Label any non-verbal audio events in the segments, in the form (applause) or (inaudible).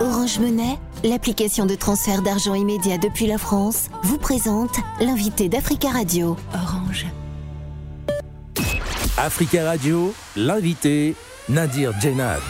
Orange Monnaie, l'application de transfert d'argent immédiat depuis la France, vous présente l'invité d'Africa Radio. Orange. Africa Radio, l'invité Nadir Djenad.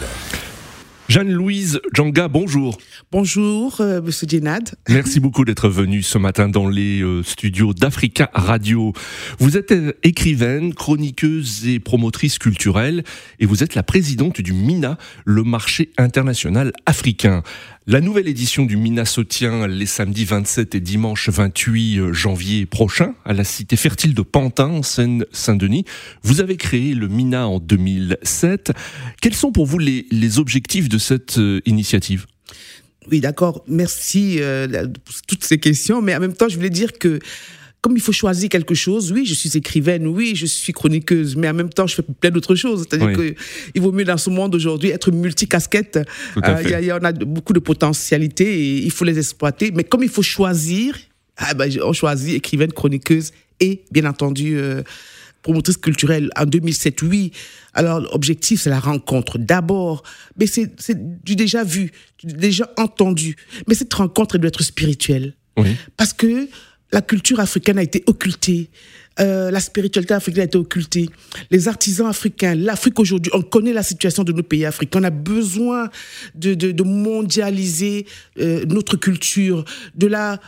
Jeanne-Louise Djanga, bonjour. Bonjour, euh, Monsieur Djenad. (laughs) Merci beaucoup d'être venu ce matin dans les euh, studios d'Africa Radio. Vous êtes euh, écrivaine, chroniqueuse et promotrice culturelle, et vous êtes la présidente du MINA, le marché international africain. La nouvelle édition du MINA se tient les samedis 27 et dimanche 28 janvier prochain à la cité fertile de Pantin, en Seine-Saint-Denis. Vous avez créé le MINA en 2007. Quels sont pour vous les, les objectifs de cette initiative? Oui, d'accord. Merci euh, toutes ces questions. Mais en même temps, je voulais dire que comme il faut choisir quelque chose, oui, je suis écrivaine, oui, je suis chroniqueuse, mais en même temps, je fais plein d'autres choses. C'est-à-dire qu'il vaut mieux dans ce monde aujourd'hui être multicasquette. Euh, il y, en a beaucoup de potentialités et il faut les exploiter. Mais comme il faut choisir, ah ben, on choisit écrivaine, chroniqueuse et, bien entendu, euh, promotrice culturelle en 2007, oui. Alors, l'objectif, c'est la rencontre. D'abord, mais c'est du déjà vu, du déjà entendu. Mais cette rencontre, elle doit être spirituelle. Oui. Parce que la culture africaine a été occultée. Euh, la spiritualité africaine a été occultée. Les artisans africains, l'Afrique aujourd'hui, on connaît la situation de nos pays africains. On a besoin de, de, de mondialiser euh, notre culture, de la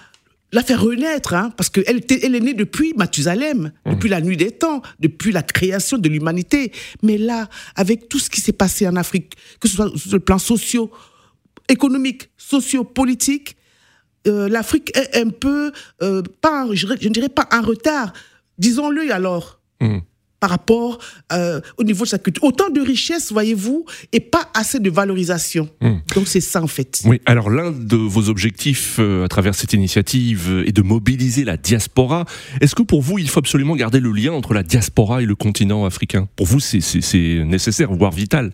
la faire renaître, hein, parce qu'elle elle est née depuis Mathusalem, mmh. depuis la nuit des temps, depuis la création de l'humanité. Mais là, avec tout ce qui s'est passé en Afrique, que ce soit sur le plan socio, économique, socio-politique, euh, l'Afrique est un peu, euh, pas, je, ne dirais pas en retard. Disons-le alors. Mmh par rapport euh, au niveau de sa culture. Autant de richesses, voyez-vous, et pas assez de valorisation. Hmm. Donc c'est ça en fait. Oui, alors l'un de vos objectifs euh, à travers cette initiative est de mobiliser la diaspora. Est-ce que pour vous, il faut absolument garder le lien entre la diaspora et le continent africain? Pour vous, c'est nécessaire, voire vital?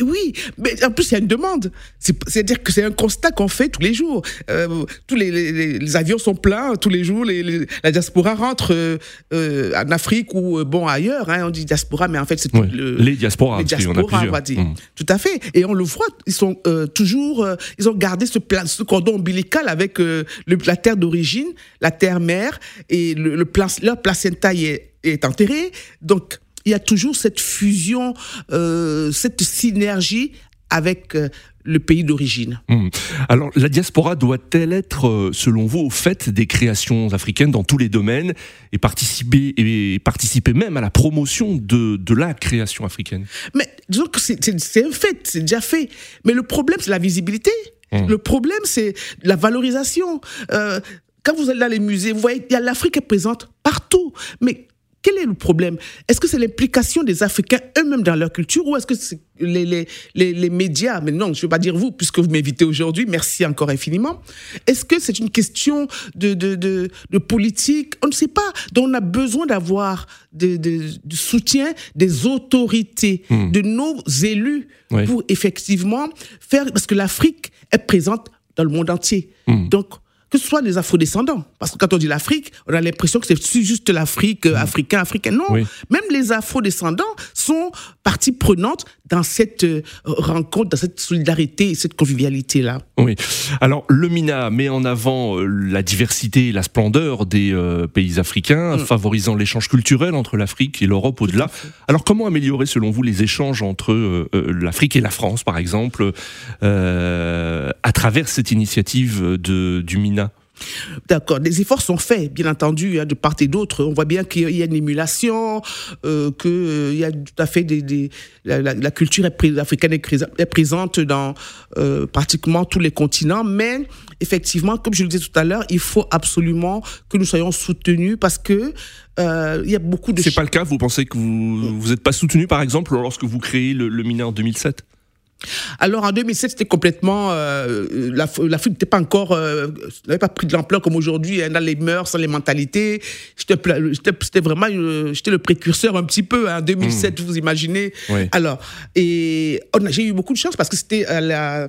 Oui, mais en plus, il y a une demande. C'est-à-dire que c'est un constat qu'on fait tous les jours. Euh, tous les, avions sont pleins tous les jours. la diaspora rentre euh, euh, en Afrique ou bon ailleurs. Hein, on dit diaspora, mais en fait, c'est le, les diasporas. Les diasporas, on, va dire. Mmh. Tout à fait. Et on le voit, ils sont toujours, ils ont gardé ce, ce cordon ombilical avec le, la terre d'origine, la terre mère, et le, leur placenta est, est enterré. Donc, il y a toujours cette fusion, euh, cette synergie avec euh, le pays d'origine. Hmm. Alors, la diaspora doit-elle être, euh, selon vous, au fait des créations africaines dans tous les domaines et participer, et participer même à la promotion de, de la création africaine? Mais disons que c'est un fait, c'est déjà fait. Mais le problème, c'est la visibilité. Hmm. Le problème, c'est la valorisation. quand vous allez dans les musées, vous voyez, l'Afrique est présente partout. Mais quel est le problème? Est-ce que c'est l'implication des Africains eux-mêmes dans leur culture ou est-ce que c'est les, les, les, médias? Mais non, je ne veux pas dire vous, puisque vous m'invitez aujourd'hui. Merci encore infiniment. Est-ce que c'est une question de, de, de, de, politique? On ne sait pas. Donc on a besoin d'avoir du soutien des autorités, hmm. de nos élus, pour effectivement faire... Parce que l'Afrique est présente dans le monde entier. Hmm. Donc que ce soit les afrodescendants. Parce que quand on dit l'Afrique, on a l'impression que c'est juste l'Afrique, euh, africain, africain. Non, même les afrodescendants sont partie prenante dans cette euh, rencontre, dans cette solidarité et cette convivialité-là. Oui. Alors, le MINA met en avant euh, la diversité et la splendeur des pays africains, mm. favorisant l'échange culturel entre l'Afrique et l'Europe au-delà. Alors, comment améliorer, selon vous, les échanges entre l'Afrique et la France, par exemple, à travers cette initiative de, du MINA? D'accord, des efforts sont faits, bien entendu, hein, de part et d'autre. On voit bien qu'il y a une émulation, euh, qu'il euh, y a tout à fait des, la, culture africaine est, présente dans euh, pratiquement tous les continents, mais effectivement, comme je le disais tout à l'heure, il faut absolument que nous soyons soutenus parce que euh, il y a beaucoup de. C'est pas le cas? Vous pensez que vous vous n'êtes pas soutenu, par exemple, lorsque vous créez le, le MINA en 2007 alors en 2007, c'était complètement euh, l'Afrique n'était pas encore, euh, n'avait pas pris de l'ampleur comme aujourd'hui hein, dans les mœurs, dans les mentalités. J'étais vraiment, euh, j'étais le précurseur un petit peu. En hein, 2007, hmm. vous imaginez. Alors et j'ai eu beaucoup de chance parce que c'était à la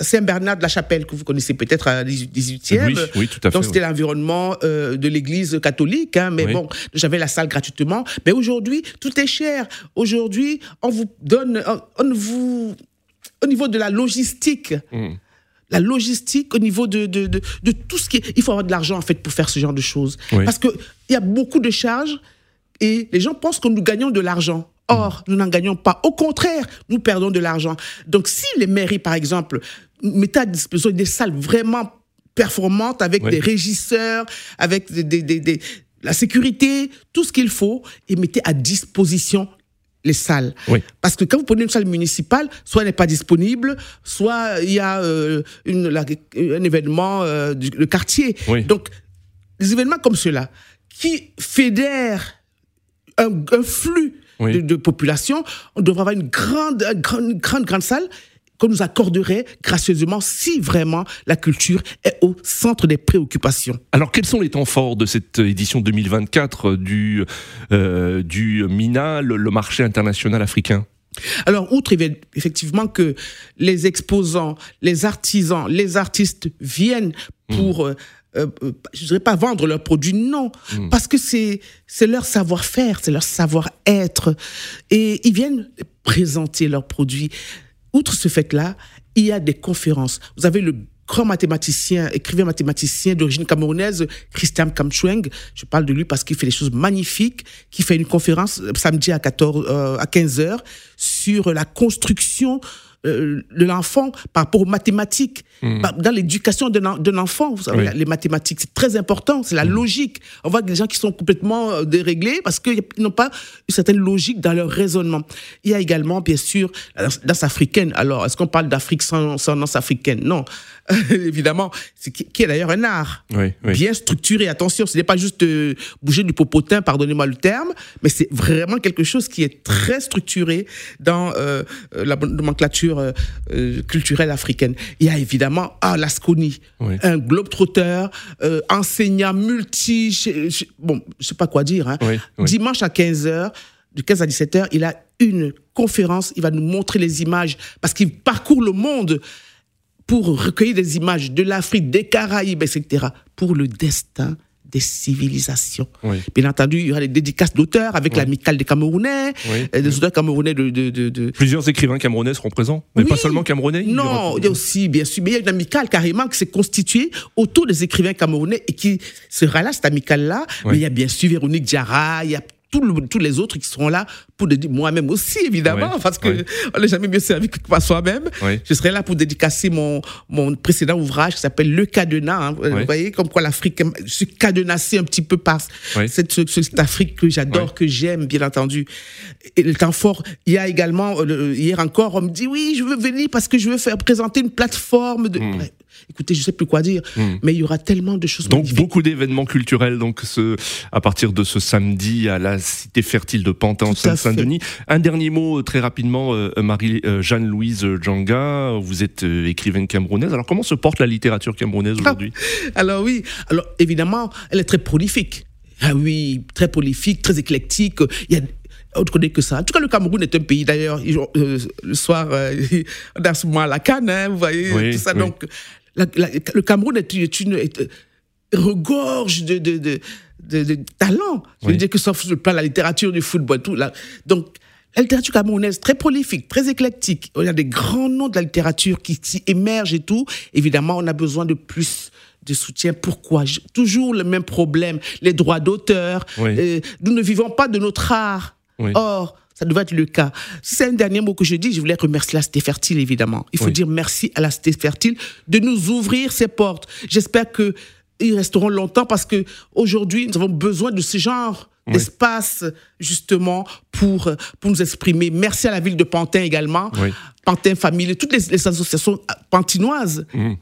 Saint-Bernard de la Chapelle, que vous connaissez peut-être à 18e. Oui, oui, tout à fait. Donc, c'était l'environnement euh, de l'église catholique. Hein, mais bon, j'avais la salle gratuitement. Mais aujourd'hui, tout est cher. Aujourd'hui, on vous donne, on, on vous au niveau de la logistique, mm. la logistique, au niveau de, de, de, de tout ce qui est... Il faut avoir de l'argent, en fait, pour faire ce genre de choses. Parce qu'il y a beaucoup de charges et les gens pensent que nous gagnons de l'argent. Or, nous n'en gagnons pas. Au contraire, nous perdons de l'argent. Donc, si les mairies, par exemple, mettaient à disposition des salles vraiment performantes avec des régisseurs, avec des, des, des, la sécurité, tout ce qu'il faut, et mettaient à disposition les salles. Parce que quand vous prenez une salle municipale, soit elle n'est pas disponible, soit il y a euh, une, un événement euh, du quartier. Donc, des événements comme ceux-là, qui fédèrent un, un flux de, population, on devrait avoir une grande, grande, grande, grande salle qu'on nous accorderait gracieusement si vraiment la culture est au centre des préoccupations. Alors quels sont les temps forts de cette édition 2024 du, euh, du MINA, le, marché international africain? Alors, outre effectivement que les exposants, les artisans, les artistes viennent pour mmh. Euh, euh, je dirais pas vendre leurs produits, non, hmm. parce que c'est c'est leur savoir-faire, c'est leur savoir-être, et ils viennent présenter leurs produits. Outre ce fait-là, il y a des conférences. Vous avez le grand mathématicien, écrivain mathématicien d'origine camerounaise, Christian Kamchweng. Je parle de lui parce qu'il fait des choses magnifiques, qui fait une conférence euh, samedi à 14, à 15 heures sur la construction euh, de l'enfant par rapport aux mathématiques. Hmm. Dans l'éducation d'un enfant, vous savez, les mathématiques, c'est très important, c'est la hmm. logique. On voit des gens qui sont complètement euh, déréglés parce qu'ils n'ont pas une certaine logique dans leur raisonnement. Il y a également, bien sûr, la danse africaine. Alors, est-ce qu'on parle d'Afrique sans, sans danse africaine? Non. (laughs) évidemment, qui, qui, est d'ailleurs un art bien structuré. Attention, ce n'est pas juste euh, bouger du popotin, pardonnez-moi le terme, mais c'est vraiment quelque chose qui est très structuré dans euh la nomenclature euh, euh, culturelle africaine. Il y a évidemment ah, l'Asconi, un globe-trotteur, enseignant multi... bon, je sais pas quoi dire. Hein. Dimanche à 15h, de 15 à 17h, il a une conférence, il va nous montrer les images, parce qu'il parcourt le monde pour recueillir des images de l'Afrique, des Caraïbes, etc., pour le destin des civilisations. Bien entendu, il y aura des dédicaces d'auteurs avec l'amicale des Camerounais, euh, des auteurs camerounais de, de, de, Plusieurs écrivains camerounais seront présents, mais pas seulement camerounais Non, il y, a aussi, bien sûr, mais il y a une amicale carrément qui s'est constituée autour des écrivains camerounais et qui sera là, cette amicale-là. Mais il y a bien sûr Véronique Diarra, il y a tous les autres qui seront là pour moi-même aussi, évidemment, parce que on n'est jamais mieux servi que par soi-même. Je serai là pour dédicacer mon, mon précédent ouvrage qui s'appelle Le Cadenas. Hein. Vous voyez, comme quoi l'Afrique, je suis cadenassé un petit peu par cette, cette, Afrique que j'adore, que j'aime, bien entendu. Et le temps fort, il y a également, euh, hier encore, on me dit, oui, je veux venir parce que je veux faire présenter une plateforme de... Hmm. Écoutez, je sais plus quoi dire, hmm. mais il y aura tellement de choses. Donc beaucoup d'événements culturels, donc ce, à partir de ce samedi à la cité fertile de Pantin, Saint-Denis. Un dernier mot euh, très rapidement, euh, Marie euh, Jeanne Louise Djanga, vous êtes écrivaine camerounaise. Alors comment se porte la littérature camerounaise aujourd'hui? Alors oui, alors évidemment, elle est très prolifique. Ah oui, très prolifique, très éclectique. Il y a autre connaît que ça. En tout cas, le Cameroun est un pays, d'ailleurs, le soir, (laughs) on a souvent la canne, hein, vous voyez, tout ça. Donc, le Cameroun est, une, euh, regorge de, de, de, de, talents. Je veux dire que sauf le plan la littérature, du football, tout. Là. Donc, la littérature camerounaise, très prolifique, très éclectique. Y a des grands noms de la littérature qui, émergent et tout. Évidemment, on a besoin de plus de soutien. Pourquoi? Toujours le même problème, les droits d'auteur. Euh, nous ne vivons pas de notre art. Or, ça devrait être le cas. Si c'est un dernier mot que je dis, je voulais remercier la Cité Fertile, évidemment. Il faut dire merci à la Cité Fertile de nous ouvrir ses portes. J'espère que ils resteront longtemps parce que aujourd'hui, nous avons besoin de ce genre d'espace, justement, pour, pour nous exprimer. Merci à la ville de Pantin également. Pantin Famille, toutes les, associations pantinoises. Mmh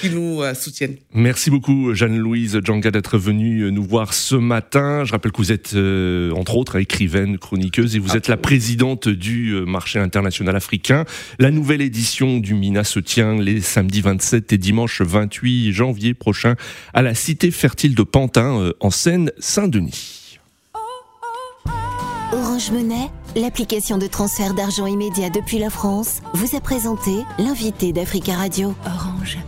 qui nous euh, soutiennent. Merci beaucoup, Jeanne-Louise Djanga, d'être venue euh, nous voir ce matin. Je rappelle que vous êtes, euh, entre autres, écrivaine, chroniqueuse, et vous êtes la présidente du marché international africain. La nouvelle édition du MINA se tient les samedis 27 et dimanche 28 janvier prochain à la cité fertile de Pantin, en Seine-Saint-Denis. Orange Monnaie, l'application de transfert d'argent immédiat depuis la France, vous a présenté l'invité d'Africa Radio. Orange.